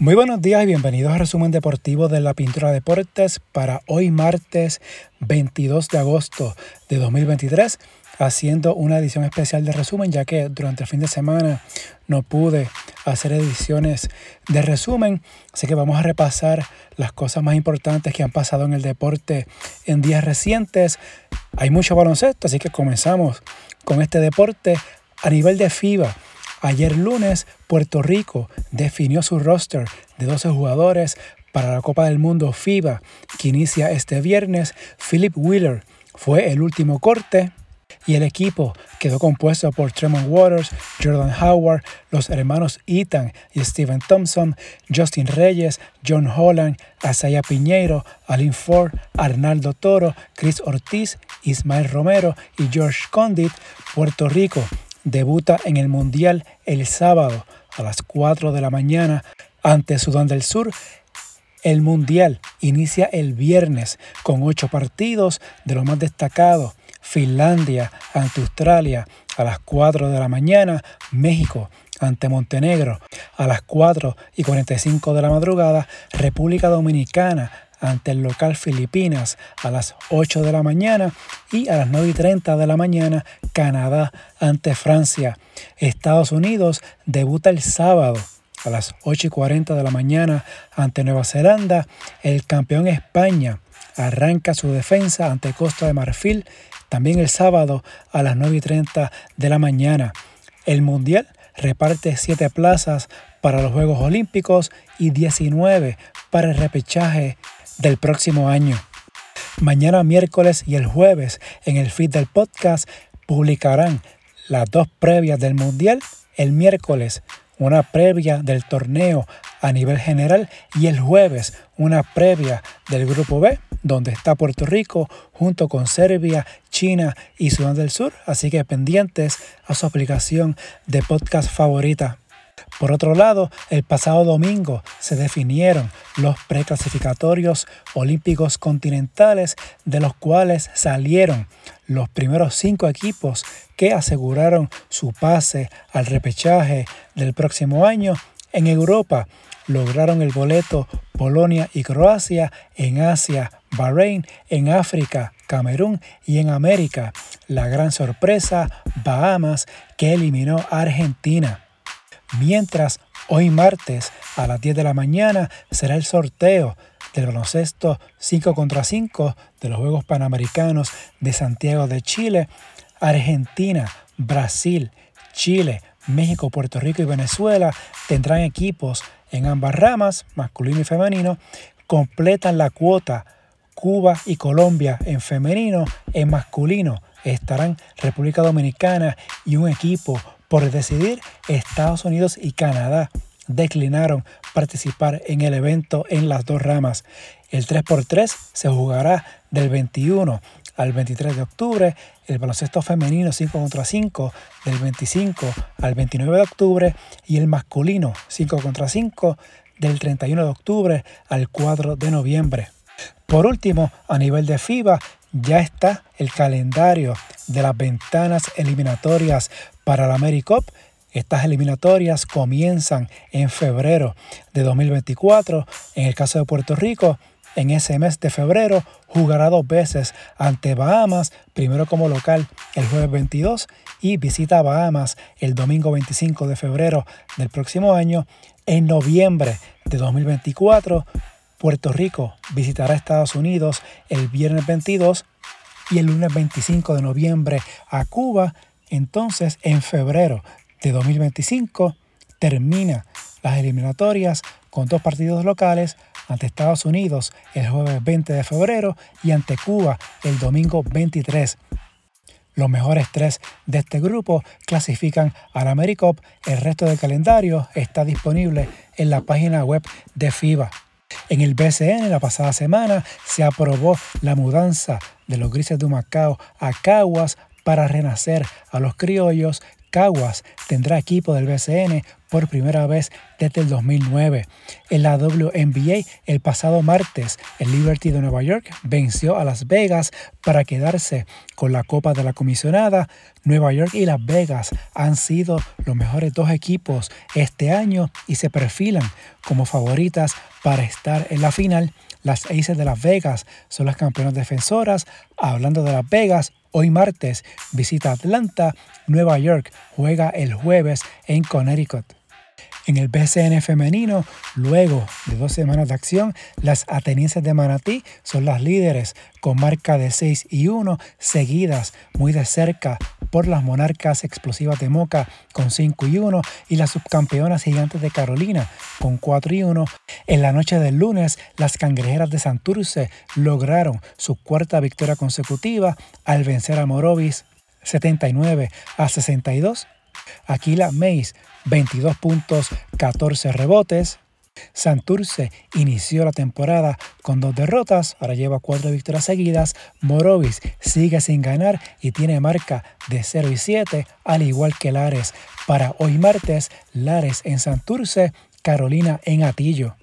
Muy buenos días y bienvenidos al resumen deportivo de la Pintura Deportes para hoy martes 22 de agosto de 2023, haciendo una edición especial de resumen ya que durante el fin de semana no pude hacer ediciones de resumen, así que vamos a repasar las cosas más importantes que han pasado en el deporte en días recientes. Hay mucho baloncesto, así que comenzamos con este deporte a nivel de FIBA. Ayer lunes, Puerto Rico definió su roster de 12 jugadores para la Copa del Mundo FIBA que inicia este viernes. Philip Wheeler fue el último corte y el equipo quedó compuesto por Tremont Waters, Jordan Howard, los hermanos Ethan y Steven Thompson, Justin Reyes, John Holland, Asaya Piñeiro, Alin Ford, Arnaldo Toro, Chris Ortiz, Ismael Romero y George Condit. Puerto Rico debuta en el Mundial el sábado a las 4 de la mañana ante Sudán del Sur. El Mundial inicia el viernes con ocho partidos de lo más destacado. Finlandia ante Australia a las 4 de la mañana, México ante Montenegro a las 4 y 45 de la madrugada, República Dominicana ante el local Filipinas a las 8 de la mañana y a las 9 y 30 de la mañana Canadá ante Francia. Estados Unidos debuta el sábado a las 8 y 40 de la mañana ante Nueva Zelanda. El campeón España arranca su defensa ante Costa de Marfil también el sábado a las 9 y 30 de la mañana. El Mundial reparte 7 plazas para los Juegos Olímpicos y 19 para el repechaje del próximo año. Mañana miércoles y el jueves en el feed del podcast publicarán las dos previas del Mundial. El miércoles una previa del torneo a nivel general y el jueves una previa del grupo B donde está Puerto Rico junto con Serbia, China y Sudán del Sur. Así que pendientes a su aplicación de podcast favorita. Por otro lado, el pasado domingo se definieron los preclasificatorios olímpicos continentales, de los cuales salieron los primeros cinco equipos que aseguraron su pase al repechaje del próximo año. En Europa lograron el boleto Polonia y Croacia, en Asia, Bahrein, en África, Camerún y en América. La gran sorpresa, Bahamas, que eliminó a Argentina. Mientras hoy martes a las 10 de la mañana será el sorteo del baloncesto 5 contra 5 de los Juegos Panamericanos de Santiago de Chile, Argentina, Brasil, Chile, México, Puerto Rico y Venezuela tendrán equipos en ambas ramas, masculino y femenino, completan la cuota. Cuba y Colombia en femenino, en masculino estarán República Dominicana y un equipo por decidir, Estados Unidos y Canadá declinaron participar en el evento en las dos ramas. El 3x3 se jugará del 21 al 23 de octubre, el baloncesto femenino 5 contra 5 del 25 al 29 de octubre y el masculino 5 contra 5 del 31 de octubre al 4 de noviembre. Por último, a nivel de FIBA, ya está el calendario de las ventanas eliminatorias para la AmeriCup. Estas eliminatorias comienzan en febrero de 2024. En el caso de Puerto Rico, en ese mes de febrero jugará dos veces ante Bahamas, primero como local el jueves 22 y visita Bahamas el domingo 25 de febrero del próximo año. En noviembre de 2024 Puerto Rico visitará Estados Unidos el viernes 22 y el lunes 25 de noviembre a Cuba. Entonces, en febrero de 2025 termina las eliminatorias con dos partidos locales ante Estados Unidos el jueves 20 de febrero y ante Cuba el domingo 23. Los mejores tres de este grupo clasifican a la AmeriCup. El resto del calendario está disponible en la página web de FIBA. En el BCN la pasada semana se aprobó la mudanza de los grises de Macao a Caguas para renacer a los criollos Caguas tendrá equipo del BCN por primera vez desde el 2009. En la WNBA, el pasado martes, el Liberty de Nueva York venció a Las Vegas para quedarse con la Copa de la Comisionada. Nueva York y Las Vegas han sido los mejores dos equipos este año y se perfilan como favoritas para estar en la final. Las Aces de Las Vegas son las campeonas defensoras. Hablando de Las Vegas, hoy martes visita Atlanta. Nueva York juega el jueves en Connecticut. En el BCN femenino, luego de dos semanas de acción, las atenienses de Manatí son las líderes con marca de 6 y 1, seguidas muy de cerca por las monarcas explosivas de Moca con 5 y 1 y las subcampeonas gigantes de Carolina con 4 y 1. En la noche del lunes, las cangrejeras de Santurce lograron su cuarta victoria consecutiva al vencer a Morovis 79 a 62. Aquila Mays 22 puntos, 14 rebotes. Santurce inició la temporada con dos derrotas, ahora lleva cuatro victorias seguidas. Morovis sigue sin ganar y tiene marca de 0 y 7, al igual que Lares. Para hoy martes, Lares en Santurce, Carolina en Atillo.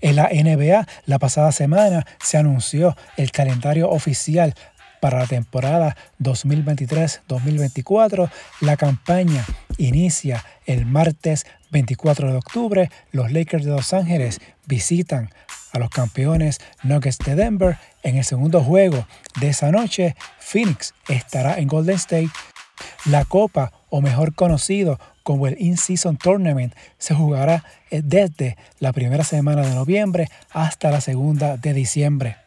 En la NBA, la pasada semana se anunció el calendario oficial para la temporada 2023-2024. La campaña inicia el martes 24 de octubre. Los Lakers de Los Ángeles visitan a los campeones Nuggets de Denver. En el segundo juego de esa noche, Phoenix estará en Golden State. La Copa, o mejor conocido como el In-Season Tournament, se jugará desde la primera semana de noviembre hasta la segunda de diciembre.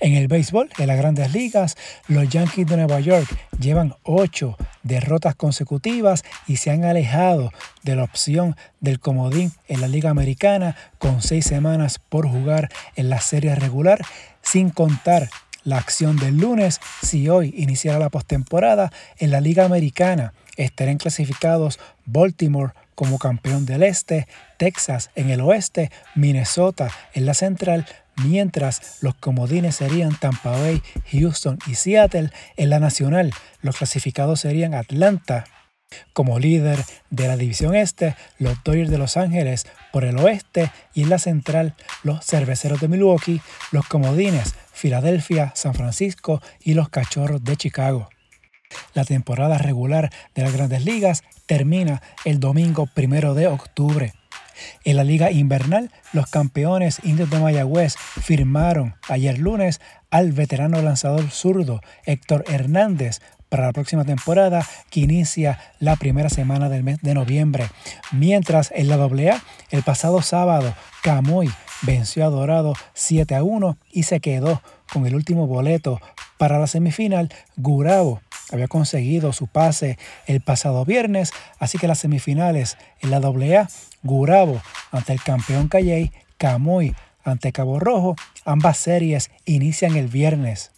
En el béisbol, en las grandes ligas, los Yankees de Nueva York llevan ocho derrotas consecutivas y se han alejado de la opción del comodín en la Liga Americana con seis semanas por jugar en la serie regular, sin contar la acción del lunes si hoy iniciara la postemporada en la Liga Americana. Estarán clasificados Baltimore como campeón del este, Texas en el oeste, Minnesota en la central, mientras los comodines serían Tampa Bay, Houston y Seattle. En la nacional, los clasificados serían Atlanta como líder de la división este, los Dodgers de Los Ángeles por el oeste y en la central, los Cerveceros de Milwaukee, los comodines Filadelfia, San Francisco y los Cachorros de Chicago. La temporada regular de las grandes ligas termina el domingo primero de octubre. En la liga invernal, los campeones indios de Mayagüez firmaron ayer lunes al veterano lanzador zurdo Héctor Hernández para la próxima temporada que inicia la primera semana del mes de noviembre. Mientras en la AA, el pasado sábado, Camoy venció a Dorado 7 a 1 y se quedó con el último boleto para la semifinal. Gurabo había conseguido su pase el pasado viernes, así que las semifinales en la AA, Gurabo ante el campeón Calley, Camoy ante Cabo Rojo, ambas series inician el viernes.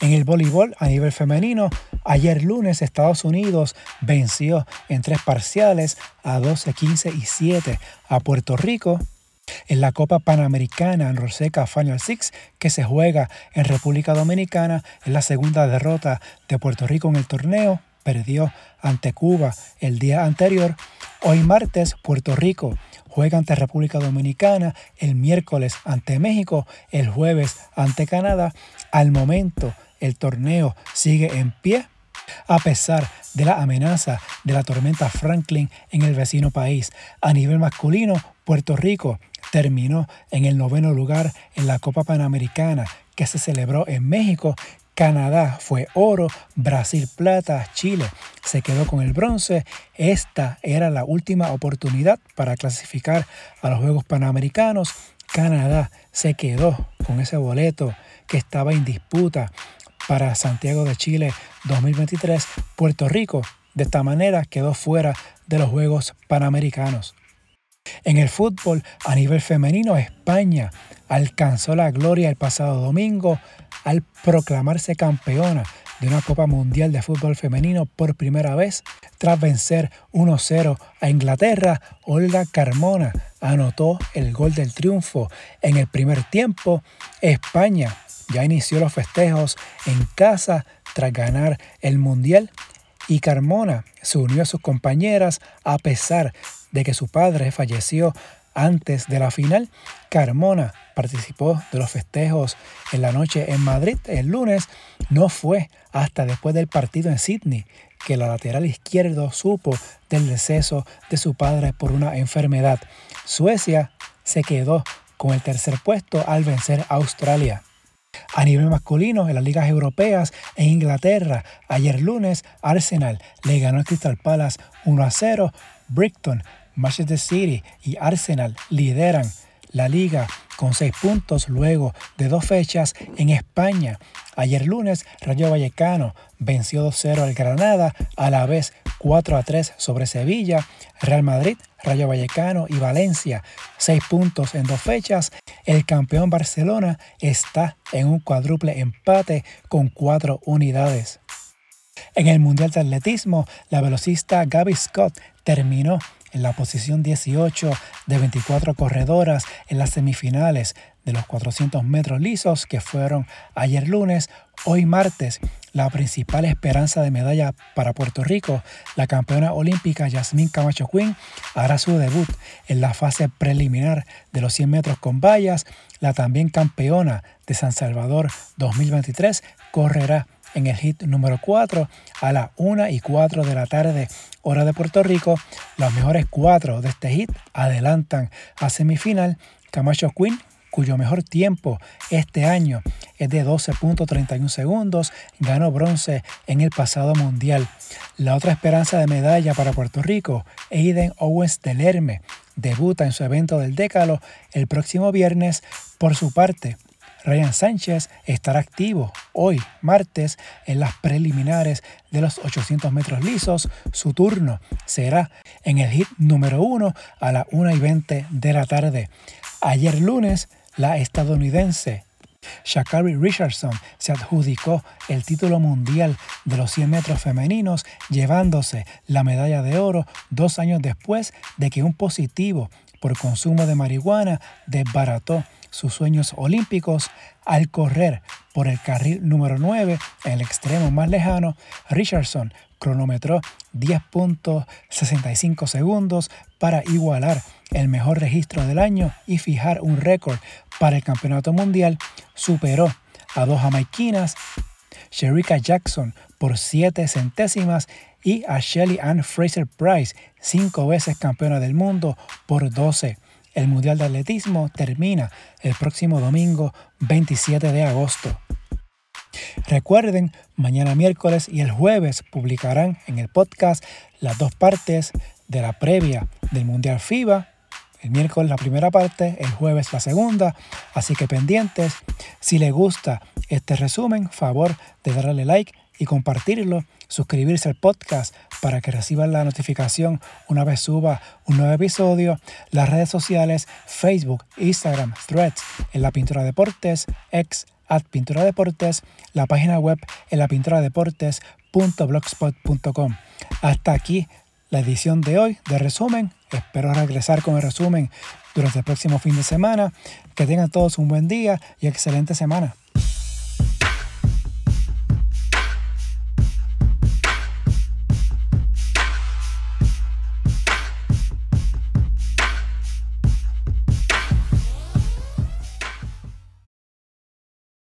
En el voleibol a nivel femenino, ayer lunes Estados Unidos venció en tres parciales a 12, 15 y 7 a Puerto Rico en la Copa Panamericana en Roseca Final Six, que se juega en República Dominicana, en la segunda derrota de Puerto Rico en el torneo. Perdió ante Cuba el día anterior. Hoy martes, Puerto Rico juega ante República Dominicana, el miércoles ante México, el jueves ante Canadá. Al momento, el torneo sigue en pie a pesar de la amenaza de la tormenta Franklin en el vecino país. A nivel masculino, Puerto Rico terminó en el noveno lugar en la Copa Panamericana que se celebró en México. Canadá fue oro, Brasil plata, Chile se quedó con el bronce. Esta era la última oportunidad para clasificar a los Juegos Panamericanos. Canadá se quedó con ese boleto que estaba en disputa para Santiago de Chile 2023. Puerto Rico de esta manera quedó fuera de los Juegos Panamericanos. En el fútbol a nivel femenino, España alcanzó la gloria el pasado domingo al proclamarse campeona de una Copa Mundial de Fútbol Femenino por primera vez. Tras vencer 1-0 a Inglaterra, Olga Carmona anotó el gol del triunfo en el primer tiempo. España ya inició los festejos en casa tras ganar el Mundial y Carmona se unió a sus compañeras a pesar de que su padre falleció antes de la final. Carmona participó de los festejos en la noche en Madrid el lunes. No fue hasta después del partido en Sydney que la lateral izquierdo supo del deceso de su padre por una enfermedad. Suecia se quedó con el tercer puesto al vencer a Australia. A nivel masculino, en las ligas europeas, en Inglaterra, ayer lunes, Arsenal le ganó al Crystal Palace 1 a 0. Brighton, Manchester City y Arsenal lideran la liga con 6 puntos luego de dos fechas en España. Ayer lunes, Rayo Vallecano venció 2-0 al Granada, a la vez 4-3 sobre Sevilla. Real Madrid, Rayo Vallecano y Valencia, 6 puntos en dos fechas. El campeón Barcelona está en un cuádruple empate con 4 unidades. En el Mundial de Atletismo, la velocista Gaby Scott terminó en la posición 18 de 24 corredoras en las semifinales de los 400 metros lisos que fueron ayer lunes, hoy martes. La principal esperanza de medalla para Puerto Rico, la campeona olímpica Yasmín Camacho Quinn, hará su debut en la fase preliminar de los 100 metros con vallas. La también campeona de San Salvador 2023 correrá en el hit número 4 a las 1 y 4 de la tarde, hora de Puerto Rico. Los mejores cuatro de este hit adelantan a semifinal. Camacho Quinn, cuyo mejor tiempo este año es de 12.31 segundos, ganó bronce en el pasado mundial. La otra esperanza de medalla para Puerto Rico, Aiden Owens del Herme, debuta en su evento del Décalo el próximo viernes. Por su parte, Ryan Sánchez estará activo hoy, martes, en las preliminares de los 800 metros lisos. Su turno será en el hit número 1 a las 1 y 20 de la tarde. Ayer lunes, la estadounidense. Shakari Richardson se adjudicó el título mundial de los 100 metros femeninos, llevándose la medalla de oro dos años después de que un positivo por consumo de marihuana desbarató sus sueños olímpicos al correr por el carril número 9 en el extremo más lejano. Richardson cronometró 10.65 segundos para igualar el mejor registro del año y fijar un récord para el campeonato mundial. Superó a dos jamaiquinas, Sherika Jackson por 7 centésimas y a Shelly Ann Fraser Price, cinco veces campeona del mundo, por 12. El Mundial de Atletismo termina el próximo domingo 27 de agosto. Recuerden, mañana miércoles y el jueves publicarán en el podcast las dos partes de la previa del Mundial FIBA. El miércoles la primera parte, el jueves la segunda, así que pendientes. Si les gusta este resumen, favor de darle like y compartirlo, suscribirse al podcast para que reciban la notificación una vez suba un nuevo episodio, las redes sociales, Facebook, Instagram, Threads, en la Pintura Deportes, ex at Pintura Deportes, la página web en la pintura deportes.blogspot.com. Hasta aquí la edición de hoy de resumen. Espero regresar con el resumen durante el próximo fin de semana. Que tengan todos un buen día y excelente semana.